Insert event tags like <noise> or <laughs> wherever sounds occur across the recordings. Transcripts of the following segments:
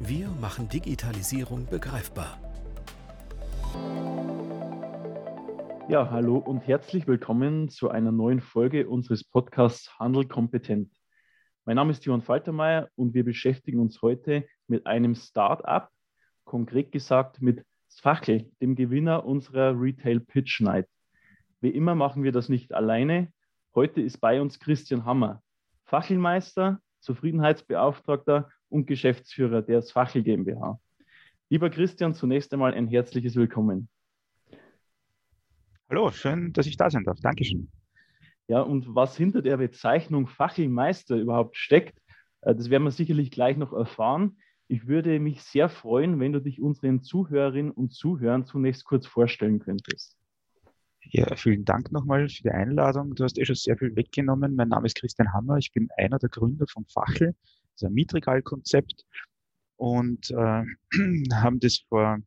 Wir machen Digitalisierung begreifbar. Ja, hallo und herzlich willkommen zu einer neuen Folge unseres Podcasts Handel kompetent. Mein Name ist Johann Faltermeier und wir beschäftigen uns heute mit einem Start-up, konkret gesagt mit Sfachel, dem Gewinner unserer Retail Pitch Night. Wie immer machen wir das nicht alleine. Heute ist bei uns Christian Hammer, Fachelmeister, Zufriedenheitsbeauftragter und Geschäftsführer der Sfachel GmbH. Lieber Christian, zunächst einmal ein herzliches Willkommen. Hallo, schön, dass ich da sein darf. Dankeschön. Ja, und was hinter der Bezeichnung Fachelmeister überhaupt steckt, äh, das werden wir sicherlich gleich noch erfahren. Ich würde mich sehr freuen, wenn du dich unseren Zuhörerinnen und Zuhörern zunächst kurz vorstellen könntest. Ja, vielen Dank nochmal für die Einladung. Du hast eh schon sehr viel weggenommen. Mein Name ist Christian Hammer. Ich bin einer der Gründer von Fachel ist ein Mietregalkonzept und äh, <clears throat> haben das vor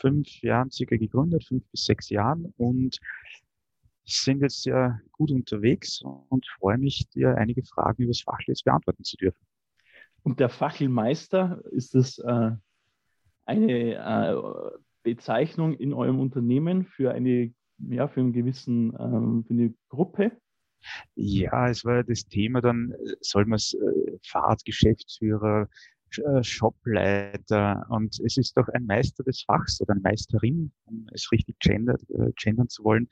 fünf Jahren circa gegründet, fünf bis sechs Jahren und sind jetzt sehr gut unterwegs und freue mich, dir einige Fragen über das Fachel jetzt beantworten zu dürfen. Und der Fachelmeister, ist das äh, eine äh, Bezeichnung in eurem Unternehmen für eine, ja, für einen gewissen, ähm, für eine Gruppe? Ja, es war das Thema dann, soll man es äh, Fahrtgeschäftsführer, äh, Shopleiter und es ist doch ein Meister des Fachs oder eine Meisterin, um es richtig gender, äh, gendern zu wollen.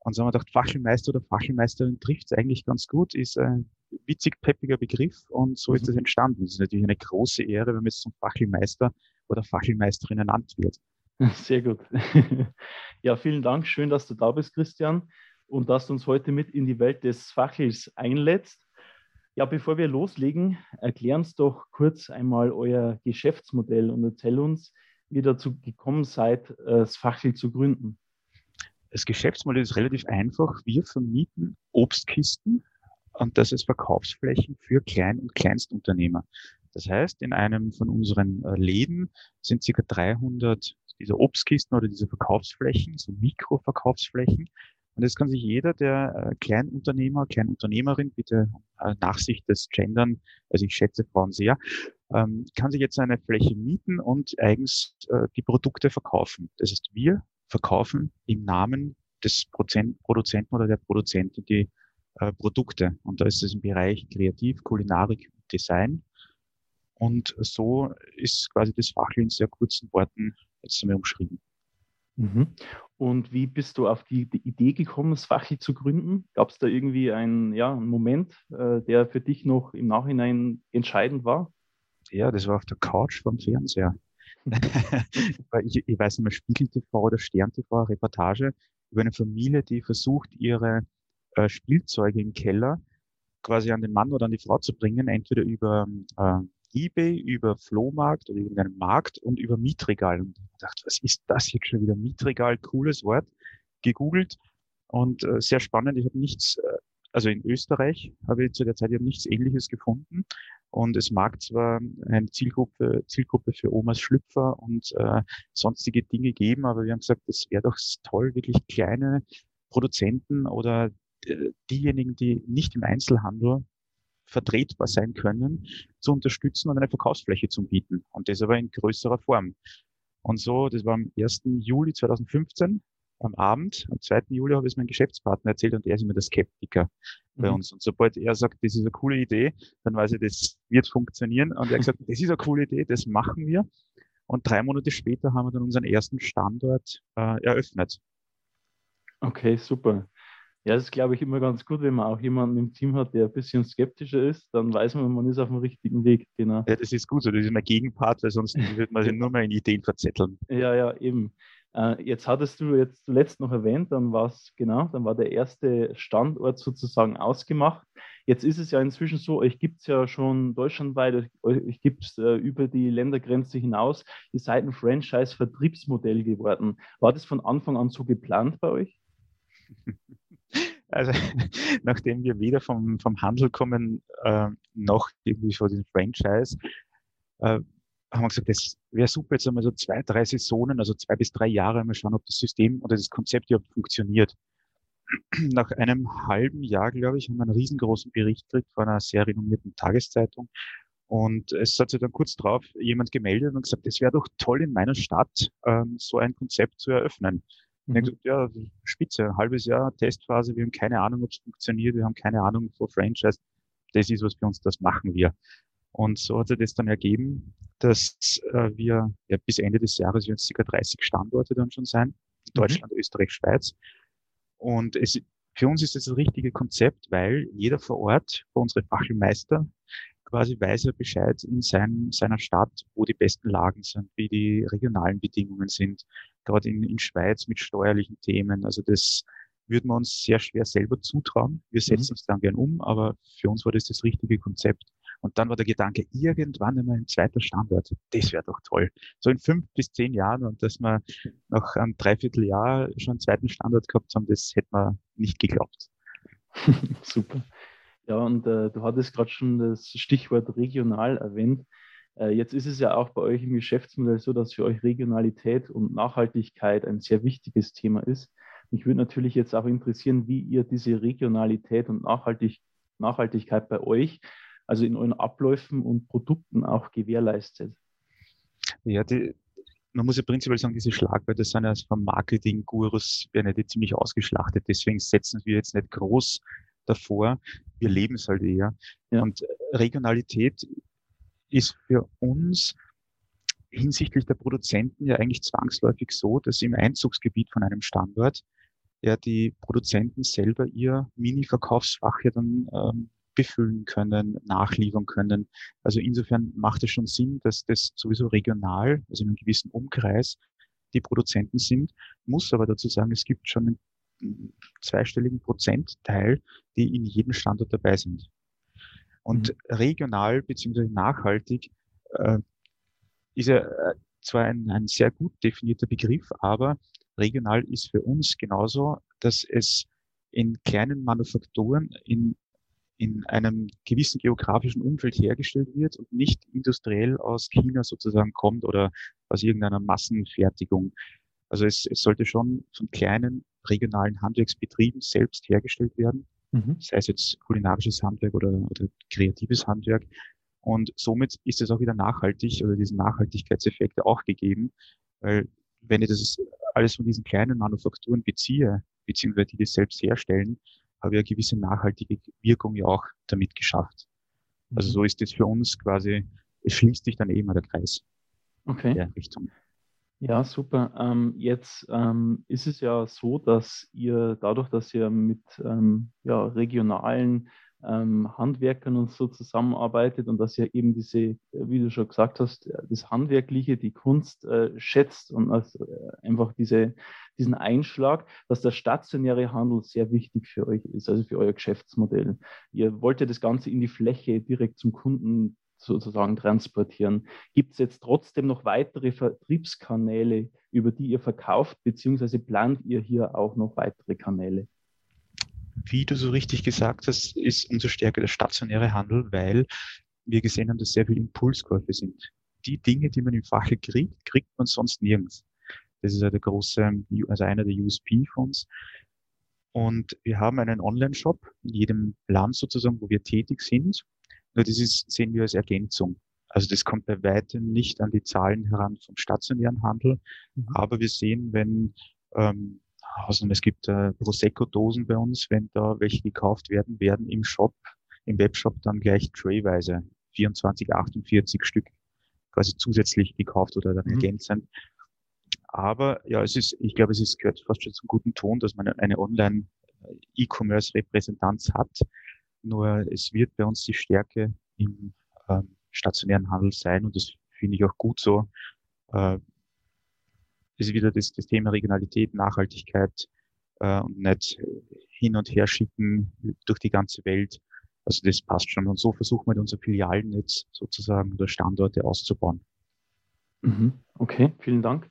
Und so haben wir gedacht, Fachelmeister oder Fachelmeisterin trifft es eigentlich ganz gut, ist ein witzig peppiger Begriff und so ist es mhm. entstanden. Es ist natürlich eine große Ehre, wenn man jetzt zum Fachelmeister oder Fachelmeisterin ernannt wird. <laughs> Sehr gut. <laughs> Ja, vielen Dank. Schön, dass du da bist, Christian und dass du uns heute mit in die Welt des Fachels einlädst. Ja, bevor wir loslegen, erklär uns doch kurz einmal euer Geschäftsmodell und erzähl uns, wie ihr dazu gekommen seid, das Fachel zu gründen. Das Geschäftsmodell ist relativ einfach. Wir vermieten Obstkisten und das ist Verkaufsflächen für Klein- und Kleinstunternehmer. Das heißt, in einem von unseren äh, Läden sind ca. 300 dieser Obstkisten oder diese Verkaufsflächen, so Mikroverkaufsflächen, und jetzt kann sich jeder, der äh, Kleinunternehmer, Kleinunternehmerin, bitte äh, Nachsicht des Gendern, also ich schätze Frauen sehr, ähm, kann sich jetzt eine Fläche mieten und eigens äh, die Produkte verkaufen. Das heißt, wir verkaufen im Namen des Prozent Produzenten oder der Produzentin die Produkte. Und da ist es im Bereich Kreativ, Kulinarik Design. Und so ist quasi das Fach in sehr kurzen Worten jetzt einmal umschrieben. Mhm. Und wie bist du auf die, die Idee gekommen, das Fachi zu gründen? Gab es da irgendwie einen, ja, einen Moment, äh, der für dich noch im Nachhinein entscheidend war? Ja, das war auf der Couch vom Fernseher. <laughs> ich, ich weiß nicht mehr, Spiegel TV oder Stern TV, Reportage über eine Familie, die versucht, ihre äh, Spielzeuge im Keller quasi an den Mann oder an die Frau zu bringen, entweder über äh, eBay, über Flohmarkt oder irgendeinen Markt und über Mietregal. Und ich dachte, was ist das jetzt schon wieder? Mietregal, cooles Wort. Gegoogelt und äh, sehr spannend. Ich habe nichts, äh, also in Österreich habe ich zu der Zeit ja nichts Ähnliches gefunden. Und es mag zwar eine Zielgruppe, Zielgruppe für Omas Schlüpfer und äh, sonstige Dinge geben, aber wir haben gesagt, es wäre doch toll, wirklich kleine Produzenten oder äh, diejenigen, die nicht im Einzelhandel vertretbar sein können, zu unterstützen und eine Verkaufsfläche zu bieten. Und das aber in größerer Form. Und so, das war am 1. Juli 2015, am Abend, am 2. Juli habe ich es meinem Geschäftspartner erzählt und er ist immer der Skeptiker mhm. bei uns. Und sobald er sagt, das ist eine coole Idee, dann weiß ich, das wird funktionieren. Und er hat gesagt, das ist eine coole Idee, das machen wir. Und drei Monate später haben wir dann unseren ersten Standort äh, eröffnet. Okay, super. Ja, das ist, glaube ich, immer ganz gut, wenn man auch jemanden im Team hat, der ein bisschen skeptischer ist, dann weiß man, man ist auf dem richtigen Weg. Genau. Ja, das ist gut so, das ist mein Gegenpart, weil sonst <laughs> würde man sich nur mehr in Ideen verzetteln. Ja, ja, eben. Äh, jetzt hattest du jetzt zuletzt noch erwähnt, dann war es genau, dann war der erste Standort sozusagen ausgemacht. Jetzt ist es ja inzwischen so, euch gibt es ja schon deutschlandweit, euch gibt es äh, über die Ländergrenze hinaus. Ihr seid ein Franchise-Vertriebsmodell geworden. War das von Anfang an so geplant bei euch? <laughs> Also, <laughs> nachdem wir weder vom, vom Handel kommen, äh, noch irgendwie von diesem Franchise, äh, haben wir gesagt, das wäre super, jetzt einmal so zwei, drei Saisonen, also zwei bis drei Jahre mal schauen, ob das System oder das Konzept überhaupt funktioniert. <clears throat> Nach einem halben Jahr, glaube ich, haben wir einen riesengroßen Bericht gekriegt von einer sehr renommierten Tageszeitung. Und es hat sich dann kurz drauf jemand gemeldet und gesagt, es wäre doch toll in meiner Stadt, ähm, so ein Konzept zu eröffnen. Mhm. gesagt, ja, spitze, ein halbes Jahr Testphase, wir haben keine Ahnung, ob es funktioniert, wir haben keine Ahnung vor Franchise. Das ist was für uns, das machen wir. Und so hat sich das dann ergeben, dass äh, wir ja, bis Ende des Jahres werden es ca. 30 Standorte dann schon sein. Mhm. Deutschland. Österreich, Schweiz. Und es, für uns ist das das richtige Konzept, weil jeder vor Ort, unsere Fachelmeister, quasi weiß er Bescheid in sein, seiner Stadt, wo die besten Lagen sind, wie die regionalen Bedingungen sind, gerade in, in Schweiz mit steuerlichen Themen. Also das würden wir uns sehr schwer selber zutrauen. Wir setzen mhm. es dann gern um, aber für uns war das das richtige Konzept. Und dann war der Gedanke, irgendwann einmal ein zweiter Standort. Das wäre doch toll. So in fünf bis zehn Jahren und dass wir nach einem Dreivierteljahr schon einen zweiten Standort gehabt haben, das hätte man nicht geglaubt. <laughs> Super. Ja, und äh, du hattest gerade schon das Stichwort regional erwähnt. Äh, jetzt ist es ja auch bei euch im Geschäftsmodell so, dass für euch Regionalität und Nachhaltigkeit ein sehr wichtiges Thema ist. Mich würde natürlich jetzt auch interessieren, wie ihr diese Regionalität und Nachhaltig Nachhaltigkeit bei euch also in euren Abläufen und Produkten auch gewährleistet? Ja, die, man muss ja prinzipiell sagen, diese Schlagwörter sind ja vom Marketing-Gurus, werden ja die ziemlich ausgeschlachtet. Deswegen setzen wir jetzt nicht groß davor. Wir leben es halt eher. Ja. Und Regionalität ist für uns hinsichtlich der Produzenten ja eigentlich zwangsläufig so, dass im Einzugsgebiet von einem Standort ja die Produzenten selber ihr Mini-Verkaufsfach ja dann ähm, befüllen können, nachliefern können. Also insofern macht es schon Sinn, dass das sowieso regional, also in einem gewissen Umkreis, die Produzenten sind. Muss aber dazu sagen, es gibt schon einen zweistelligen Prozentteil, die in jedem Standort dabei sind. Und mhm. regional beziehungsweise nachhaltig äh, ist ja äh, zwar ein, ein sehr gut definierter Begriff, aber regional ist für uns genauso, dass es in kleinen Manufakturen in in einem gewissen geografischen Umfeld hergestellt wird und nicht industriell aus China sozusagen kommt oder aus irgendeiner Massenfertigung. Also es, es sollte schon von kleinen regionalen Handwerksbetrieben selbst hergestellt werden, mhm. sei es jetzt kulinarisches Handwerk oder, oder kreatives Handwerk. Und somit ist es auch wieder nachhaltig oder diesen Nachhaltigkeitseffekt auch gegeben, weil wenn ich das alles von diesen kleinen Manufakturen beziehe, beziehungsweise die das selbst herstellen, habe ich eine gewisse nachhaltige Wirkung ja auch damit geschafft. Also mhm. so ist es für uns quasi, es schließt sich dann eben der Kreis. Okay. In der Richtung. Ja, super. Ähm, jetzt ähm, ist es ja so, dass ihr dadurch, dass ihr mit ähm, ja, regionalen ähm, Handwerkern und so zusammenarbeitet und dass ihr eben diese, wie du schon gesagt hast, äh, das Handwerkliche, die Kunst äh, schätzt und also, äh, einfach diese, diesen Einschlag, dass der stationäre Handel sehr wichtig für euch ist, also für euer Geschäftsmodell. Ihr wollt ja das Ganze in die Fläche direkt zum Kunden sozusagen transportieren. Gibt es jetzt trotzdem noch weitere Vertriebskanäle, über die ihr verkauft, beziehungsweise plant ihr hier auch noch weitere Kanäle? wie du so richtig gesagt hast, ist unsere Stärke der stationäre Handel, weil wir gesehen haben, dass sehr viele Impulskäufe sind. Die Dinge, die man im Fache kriegt, kriegt man sonst nirgends. Das ist ja der große, also einer der USP von uns. Und wir haben einen Online-Shop in jedem Land sozusagen, wo wir tätig sind. Nur das ist, sehen wir als Ergänzung. Also das kommt bei weitem nicht an die Zahlen heran vom stationären Handel. Mhm. Aber wir sehen, wenn ähm, also es gibt äh, Prosecco-Dosen bei uns, wenn da welche gekauft werden, werden im Shop, im Webshop dann gleich trayweise 24, 48 Stück quasi zusätzlich gekauft oder dann mhm. ergänzend. Aber ja, es ist, ich glaube, es ist, gehört fast schon zum guten Ton, dass man eine Online-E-Commerce-Repräsentanz hat. Nur es wird bei uns die Stärke im ähm, stationären Handel sein und das finde ich auch gut so. Äh, ist wieder das, das Thema Regionalität, Nachhaltigkeit äh, und nicht hin und her schicken durch die ganze Welt. Also das passt schon. Und so versuchen wir unser Filialnetz sozusagen oder Standorte auszubauen. Mhm. Okay, vielen Dank.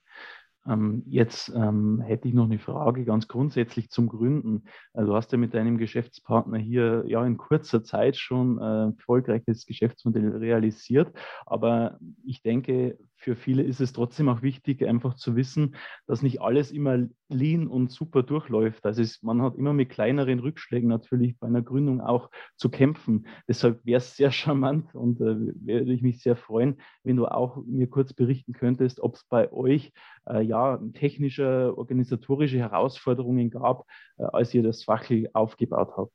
Ähm, jetzt ähm, hätte ich noch eine Frage ganz grundsätzlich zum Gründen. Also du hast ja mit deinem Geschäftspartner hier ja in kurzer Zeit schon äh, erfolgreiches Geschäftsmodell realisiert. Aber ich denke, für viele ist es trotzdem auch wichtig, einfach zu wissen, dass nicht alles immer lean und super durchläuft. Also es, man hat immer mit kleineren Rückschlägen natürlich bei einer Gründung auch zu kämpfen. Deshalb wäre es sehr <laughs> charmant und äh, würde ich mich sehr freuen, wenn du auch mir kurz berichten könntest, ob es bei euch äh, ja technische, organisatorische Herausforderungen gab, äh, als ihr das Fackel aufgebaut habt.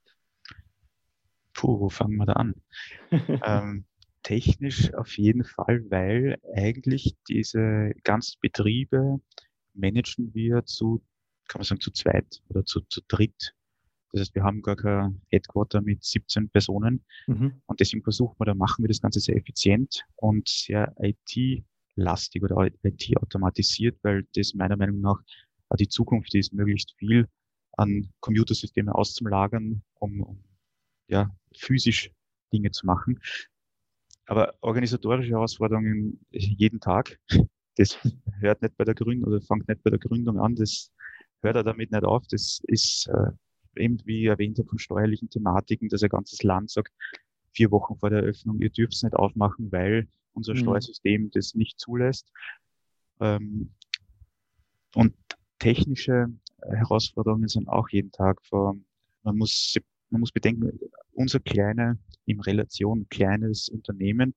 Puh, wo fangen wir da an? <laughs> ähm, technisch auf jeden Fall, weil eigentlich diese ganzen Betriebe managen wir zu, kann man sagen, zu zweit oder zu, zu dritt. Das heißt, wir haben gar kein Headquarter mit 17 Personen mhm. und deswegen versuchen wir, da machen wir das Ganze sehr effizient und sehr IT-lastig oder IT-automatisiert, weil das meiner Meinung nach die Zukunft ist, möglichst viel an Computersysteme auszulagern, um, um ja, physisch Dinge zu machen. Aber organisatorische Herausforderungen jeden Tag, <laughs> das hört nicht bei der Gründung oder fängt nicht bei der Gründung an, das hört er damit nicht auf. Das ist äh, eben, wie erwähnt von steuerlichen Thematiken, dass ein ganzes Land sagt, vier Wochen vor der Eröffnung, ihr dürft es nicht aufmachen, weil unser mhm. Steuersystem das nicht zulässt. Ähm, und technische Herausforderungen sind auch jeden Tag vor. Man muss man muss bedenken, unser kleiner, in Relation kleines Unternehmen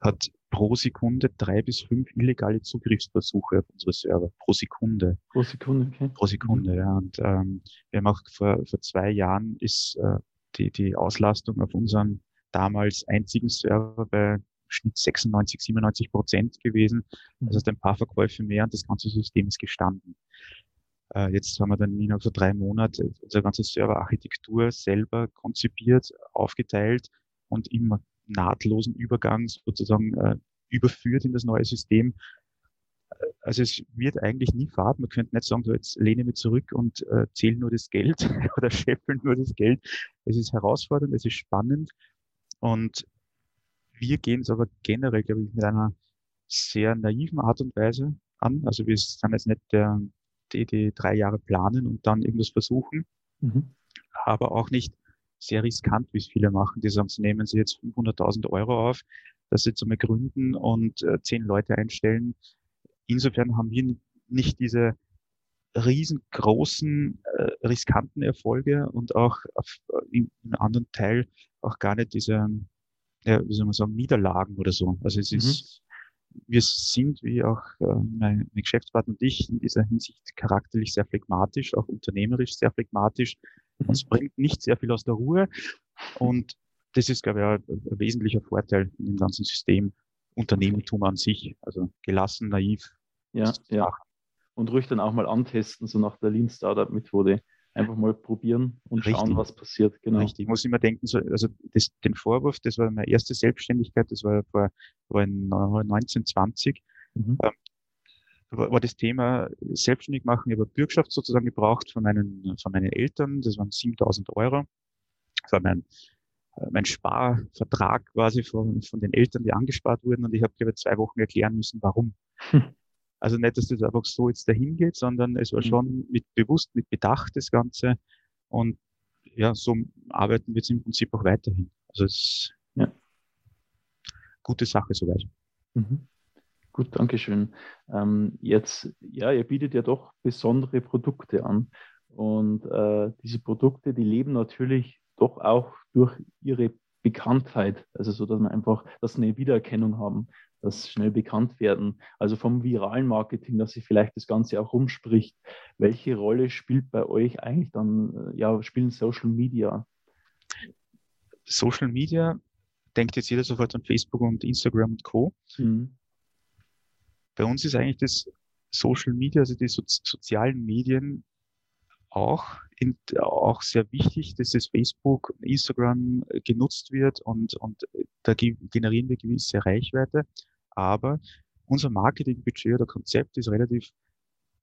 hat pro Sekunde drei bis fünf illegale Zugriffsversuche auf unsere Server. Pro Sekunde. Pro Sekunde, okay. Pro Sekunde, mhm. ja. Und ähm, wir haben auch vor, vor zwei Jahren ist äh, die, die Auslastung auf unserem damals einzigen Server bei Schnitt 96, 97 Prozent gewesen. Mhm. Das heißt, ein paar Verkäufe mehr und das ganze System ist gestanden. Äh, jetzt haben wir dann innerhalb von drei Monaten unsere ganze Serverarchitektur selber konzipiert, aufgeteilt und im nahtlosen Übergang sozusagen äh, überführt in das neue System. Also es wird eigentlich nie Fahrt. Man könnte nicht sagen, so jetzt lehne mich zurück und äh, zähle nur das Geld <laughs> oder scheffeln nur das Geld. Es ist herausfordernd, es ist spannend und wir gehen es aber generell, glaube ich, mit einer sehr naiven Art und Weise an. Also wir sind jetzt nicht der die, die drei Jahre planen und dann irgendwas versuchen. Mhm. Aber auch nicht sehr riskant, wie es viele machen. Die sagen, sie nehmen sie jetzt 500.000 Euro auf, dass sie einmal gründen und äh, zehn Leute einstellen. Insofern haben wir nicht diese riesengroßen, äh, riskanten Erfolge und auch auf, äh, in, in anderen Teil auch gar nicht diese, ja, wie soll man sagen, Niederlagen oder so. Also es mhm. ist wir sind, wie auch äh, mein, Geschäftspartner und ich, in dieser Hinsicht charakterlich sehr phlegmatisch, auch unternehmerisch sehr phlegmatisch. Mhm. Uns bringt nicht sehr viel aus der Ruhe. Und das ist, glaube ich, ein, ein wesentlicher Vorteil in dem ganzen System Unternehmertum an sich. Also gelassen, naiv. Ja, ja. Und ruhig dann auch mal antesten, so nach der Lean Startup Methode einfach mal probieren und Richtig. schauen, was passiert. Genau. Richtig. Ich muss immer denken, so, also das, den Vorwurf, das war meine erste Selbstständigkeit, das war vor in 1920. Mhm. Ähm, war, war das Thema selbstständig machen. Ich habe Bürgschaft sozusagen gebraucht von meinen, von meinen Eltern. Das waren 7000 Euro. Das war mein, mein Sparvertrag quasi von, von den Eltern, die angespart wurden. Und ich habe, glaube ich, zwei Wochen erklären müssen, warum. <laughs> Also nicht, dass das einfach so jetzt dahin geht, sondern es war mhm. schon mit bewusst, mit Bedacht das Ganze. Und ja, so arbeiten wir jetzt im Prinzip auch weiterhin. Also es ist ja. gute Sache soweit. Mhm. Gut, Dankeschön. Ähm, jetzt, ja, ihr bietet ja doch besondere Produkte an. Und äh, diese Produkte, die leben natürlich doch auch durch ihre Bekanntheit, also so, dass man einfach, dass sie eine Wiedererkennung haben das schnell bekannt werden. Also vom viralen Marketing, dass sich vielleicht das Ganze auch rumspricht. Welche Rolle spielt bei euch eigentlich dann, äh, ja, spielen Social Media? Social Media, denkt jetzt jeder sofort an Facebook und Instagram und Co. Mhm. Bei uns ist eigentlich das Social Media, also die so sozialen Medien, auch, in, auch sehr wichtig, dass das Facebook, Instagram äh, genutzt wird und, und äh, da generieren wir gewisse Reichweite. Aber unser Marketingbudget oder Konzept ist relativ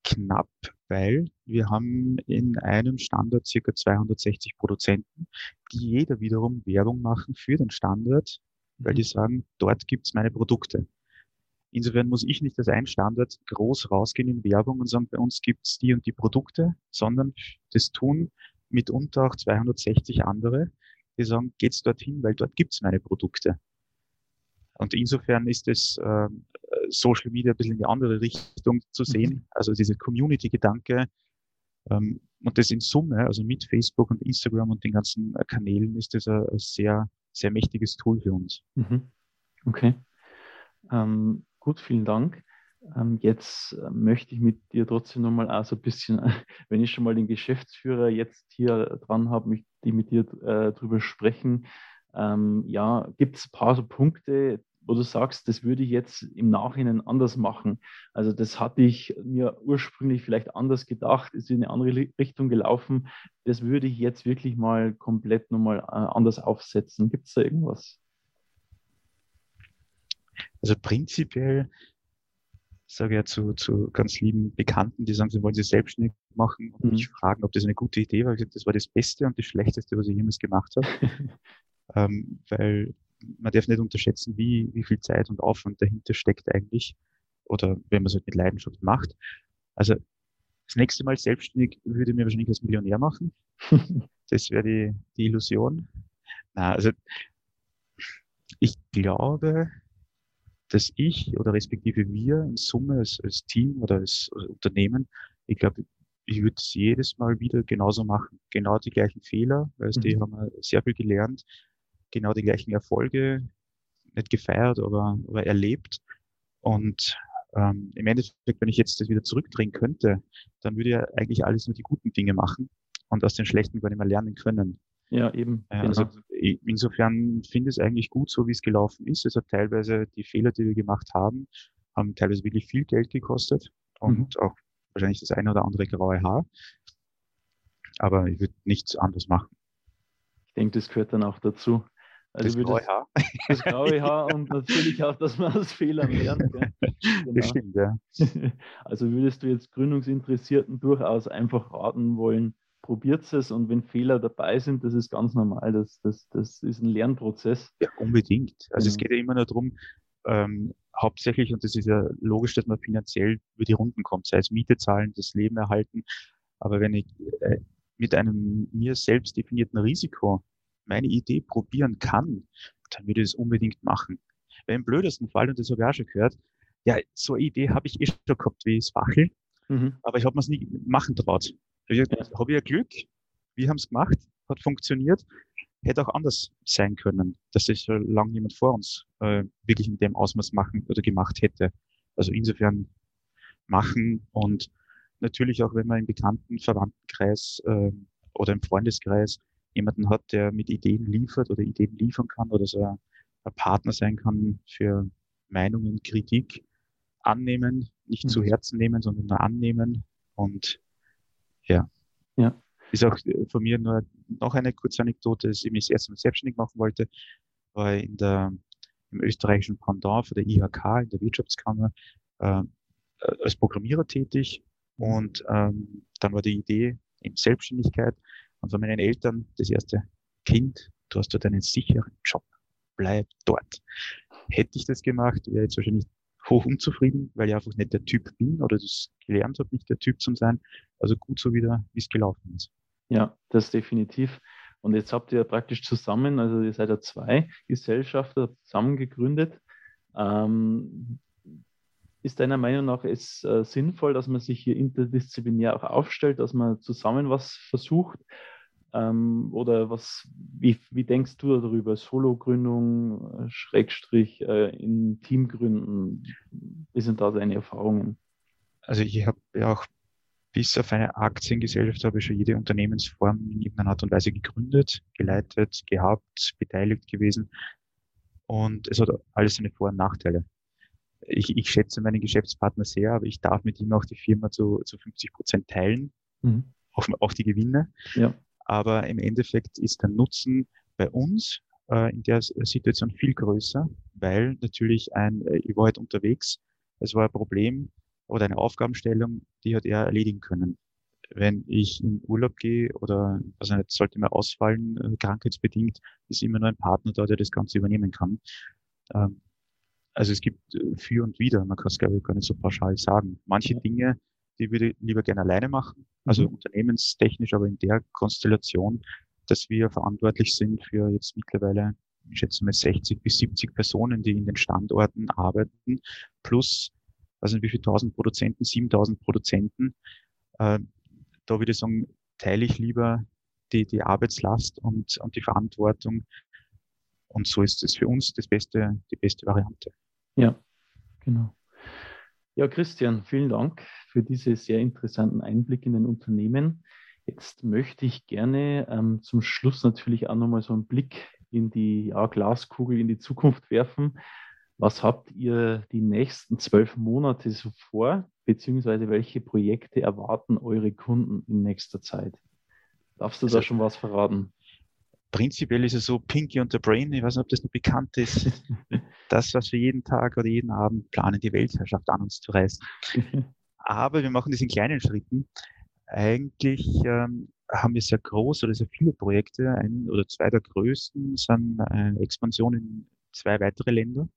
knapp, weil wir haben in einem Standort circa 260 Produzenten, die jeder wiederum Werbung machen für den Standort, weil die mhm. sagen, dort gibt's meine Produkte. Insofern muss ich nicht als ein Standort groß rausgehen in Werbung und sagen, bei uns gibt's die und die Produkte, sondern das tun mitunter auch 260 andere, die sagen, geht's dorthin, weil dort gibt's meine Produkte. Und insofern ist es äh, Social Media ein bisschen in die andere Richtung zu sehen. Mhm. Also dieser Community-Gedanke ähm, und das in Summe, also mit Facebook und Instagram und den ganzen äh, Kanälen, ist das ein, ein sehr, sehr mächtiges Tool für uns. Mhm. Okay. Ähm, gut, vielen Dank. Ähm, jetzt äh, möchte ich mit dir trotzdem nochmal auch so ein bisschen, <laughs> wenn ich schon mal den Geschäftsführer jetzt hier dran habe, möchte ich mit dir äh, drüber sprechen. Ähm, ja, gibt es ein paar so Punkte, wo du sagst, das würde ich jetzt im Nachhinein anders machen. Also das hatte ich mir ursprünglich vielleicht anders gedacht, ist in eine andere Richtung gelaufen. Das würde ich jetzt wirklich mal komplett nochmal äh, anders aufsetzen. Gibt es da irgendwas? Also prinzipiell sage ich ja zu, zu ganz lieben Bekannten, die sagen, sie wollen sich selbstständig machen und mhm. mich fragen, ob das eine gute Idee war. Ich gesagt, das war das Beste und das Schlechteste, was ich jemals gemacht habe. <laughs> ähm, weil man darf nicht unterschätzen, wie, wie viel Zeit und Aufwand dahinter steckt eigentlich. Oder wenn man es halt mit Leidenschaft macht. Also das nächste Mal selbstständig würde mir wahrscheinlich als Millionär machen. <laughs> das wäre die, die Illusion. Na, also ich glaube, dass ich oder respektive wir in Summe als, als Team oder als, als Unternehmen, ich glaube, ich würde es jedes Mal wieder genauso machen. Genau die gleichen Fehler, weil mhm. die haben wir sehr viel gelernt genau die gleichen Erfolge, nicht gefeiert, aber, aber erlebt. Und ähm, im Endeffekt, wenn ich jetzt das wieder zurückdrehen könnte, dann würde ja eigentlich alles nur die guten Dinge machen und aus den schlechten gar nicht mehr lernen können. Ja, eben. Äh, also genau. insofern finde ich es eigentlich gut, so wie es gelaufen ist. Es hat teilweise die Fehler, die wir gemacht haben, haben teilweise wirklich viel Geld gekostet und mhm. auch wahrscheinlich das eine oder andere graue Haar. Aber ich würde nichts anderes machen. Ich denke, das gehört dann auch dazu. Also das graue Haar. Das graue Haar und natürlich auch, dass man aus Fehlern lernt. Gell? Genau. <laughs> Das stimmt, ja. Also würdest du jetzt Gründungsinteressierten durchaus einfach raten wollen, probiert es und wenn Fehler dabei sind, das ist ganz normal, das, das, das ist ein Lernprozess. Ja, unbedingt. Also ja. es geht ja immer nur darum, ähm, hauptsächlich, und das ist ja logisch, dass man finanziell über die Runden kommt, sei es Miete zahlen, das Leben erhalten. Aber wenn ich äh, mit einem mir selbst definierten Risiko meine Idee probieren kann, dann würde ich es unbedingt machen. Weil im blödesten Fall, und das habe ich auch schon gehört, ja, so eine Idee habe ich eh schon gehabt wie das Wachel, mhm. aber ich habe mir es nie machen traut. Ich habe hab ich ja Glück, wir haben es gemacht, hat funktioniert, hätte auch anders sein können, dass das schon lange jemand vor uns äh, wirklich in dem Ausmaß machen oder gemacht hätte. Also insofern machen und natürlich auch, wenn man im bekannten Verwandtenkreis äh, oder im Freundeskreis jemanden hat, der mit Ideen liefert oder Ideen liefern kann oder so ein, ein Partner sein kann für Meinungen, Kritik, annehmen, nicht mhm. zu Herzen nehmen, sondern nur annehmen. Und ja. Ja. Ist auch von mir nur noch eine kurze Anekdote, dass ich mich das erste Mal selbstständig machen wollte, war in der, im österreichischen Pendant für der IHK, in der Wirtschaftskammer, äh, als Programmierer tätig. Und ähm, dann war die Idee in Selbstständigkeit und von meinen Eltern das erste Kind, du hast dort einen sicheren Job, bleib dort. Hätte ich das gemacht, wäre ich jetzt wahrscheinlich hoch unzufrieden, weil ich einfach nicht der Typ bin oder das gelernt habe, nicht der Typ zu sein. Also gut so wieder, wie es gelaufen ist. Ja, das definitiv. Und jetzt habt ihr praktisch zusammen, also ihr seid ja zwei Gesellschafter zusammen gegründet. Ähm, ist deiner Meinung nach es äh, sinnvoll, dass man sich hier interdisziplinär auch aufstellt, dass man zusammen was versucht? Ähm, oder was, wie, wie denkst du darüber? Solo-Gründung, äh, Schrägstrich äh, in Teamgründen? Wie sind da deine Erfahrungen? Also ich habe ja auch bis auf eine Aktiengesellschaft habe ich schon jede Unternehmensform in irgendeiner Art und Weise gegründet, geleitet, gehabt, beteiligt gewesen. Und es hat alles seine Vor- und Nachteile ich, ich schätze meinen Geschäftspartner sehr, aber ich darf mit ihm auch die Firma zu, zu 50 Prozent teilen, mhm. auch, auch die Gewinne. Ja. Aber im Endeffekt ist der Nutzen bei uns äh, in der Situation viel größer, weil natürlich ein, äh, ich war halt unterwegs, es war ein Problem, oder eine Aufgabenstellung, die hat er erledigen können. Wenn ich in Urlaub gehe oder also nicht, sollte mir ausfallen, äh, krankheitsbedingt, ist immer nur ein Partner da, der das Ganze übernehmen kann. Ähm, also es gibt äh, für und wieder, man kann es glaube ich gar nicht so pauschal sagen. Manche Dinge, die würde ich lieber gerne alleine machen, also mhm. unternehmenstechnisch, aber in der Konstellation, dass wir verantwortlich sind für jetzt mittlerweile, ich schätze mal 60 bis 70 Personen, die in den Standorten arbeiten, plus, also wie viele tausend Produzenten, 7000 Produzenten. Äh, da würde ich sagen, teile ich lieber die, die Arbeitslast und, und die Verantwortung. Und so ist es für uns das beste, die beste Variante. Ja, genau. Ja, Christian, vielen Dank für diese sehr interessanten Einblicke in den Unternehmen. Jetzt möchte ich gerne ähm, zum Schluss natürlich auch nochmal so einen Blick in die ja, Glaskugel, in die Zukunft werfen. Was habt ihr die nächsten zwölf Monate so vor, beziehungsweise welche Projekte erwarten eure Kunden in nächster Zeit? Darfst du also, da schon was verraten? Prinzipiell ist es so Pinky und the Brain, ich weiß nicht, ob das noch bekannt ist. <laughs> das, was wir jeden Tag oder jeden Abend planen, die Weltherrschaft an uns zu reißen. <laughs> Aber wir machen das in kleinen Schritten. Eigentlich ähm, haben wir sehr groß oder sehr viele Projekte. Ein oder zwei der größten sind äh, Expansion in zwei weitere Länder,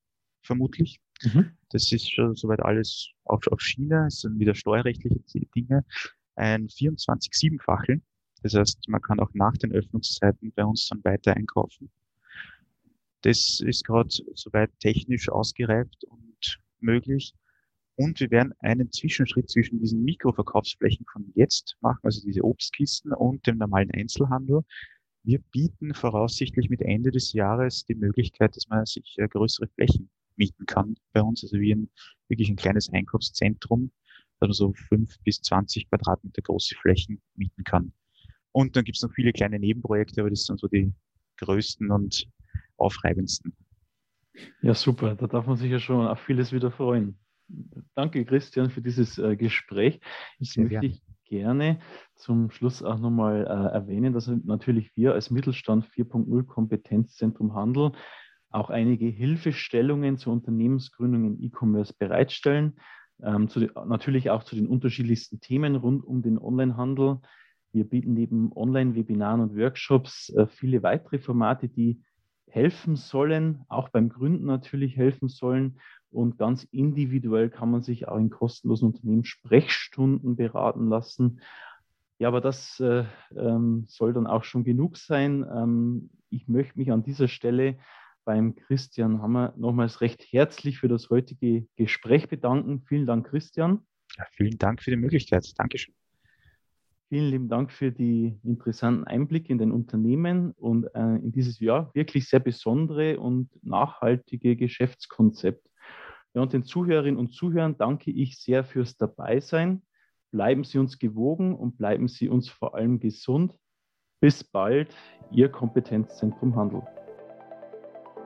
vermutlich. Mhm. Das ist schon soweit alles auf, auf Schiene. Es sind wieder steuerrechtliche Dinge. Ein 24-7-Facheln. Das heißt, man kann auch nach den Öffnungszeiten bei uns dann weiter einkaufen. Das ist gerade soweit technisch ausgereift und möglich. Und wir werden einen Zwischenschritt zwischen diesen Mikroverkaufsflächen von jetzt machen, also diese Obstkisten und dem normalen Einzelhandel. Wir bieten voraussichtlich mit Ende des Jahres die Möglichkeit, dass man sich äh, größere Flächen mieten kann bei uns, also wie ein wirklich ein kleines Einkaufszentrum, dass man so fünf bis zwanzig Quadratmeter große Flächen mieten kann. Und dann gibt es noch viele kleine Nebenprojekte, aber das sind so die größten und aufreibendsten. Ja, super. Da darf man sich ja schon auf vieles wieder freuen. Danke, Christian, für dieses äh, Gespräch. Ich Sehr möchte ich gerne zum Schluss auch nochmal äh, erwähnen, dass natürlich wir als Mittelstand 4.0 Kompetenzzentrum Handel auch einige Hilfestellungen zur Unternehmensgründung im E-Commerce bereitstellen. Ähm, zu, natürlich auch zu den unterschiedlichsten Themen rund um den Onlinehandel. Wir bieten neben Online-Webinaren und Workshops äh, viele weitere Formate, die helfen sollen, auch beim Gründen natürlich helfen sollen. Und ganz individuell kann man sich auch in kostenlosen Unternehmen Sprechstunden beraten lassen. Ja, aber das äh, ähm, soll dann auch schon genug sein. Ähm, ich möchte mich an dieser Stelle beim Christian Hammer nochmals recht herzlich für das heutige Gespräch bedanken. Vielen Dank, Christian. Ja, vielen Dank für die Möglichkeit. Dankeschön. Vielen lieben Dank für die interessanten Einblicke in den Unternehmen und äh, in dieses Jahr wirklich sehr besondere und nachhaltige Geschäftskonzept. Ja, und den Zuhörerinnen und Zuhörern danke ich sehr fürs Dabeisein. Bleiben Sie uns gewogen und bleiben Sie uns vor allem gesund. Bis bald, Ihr Kompetenzzentrum Handel.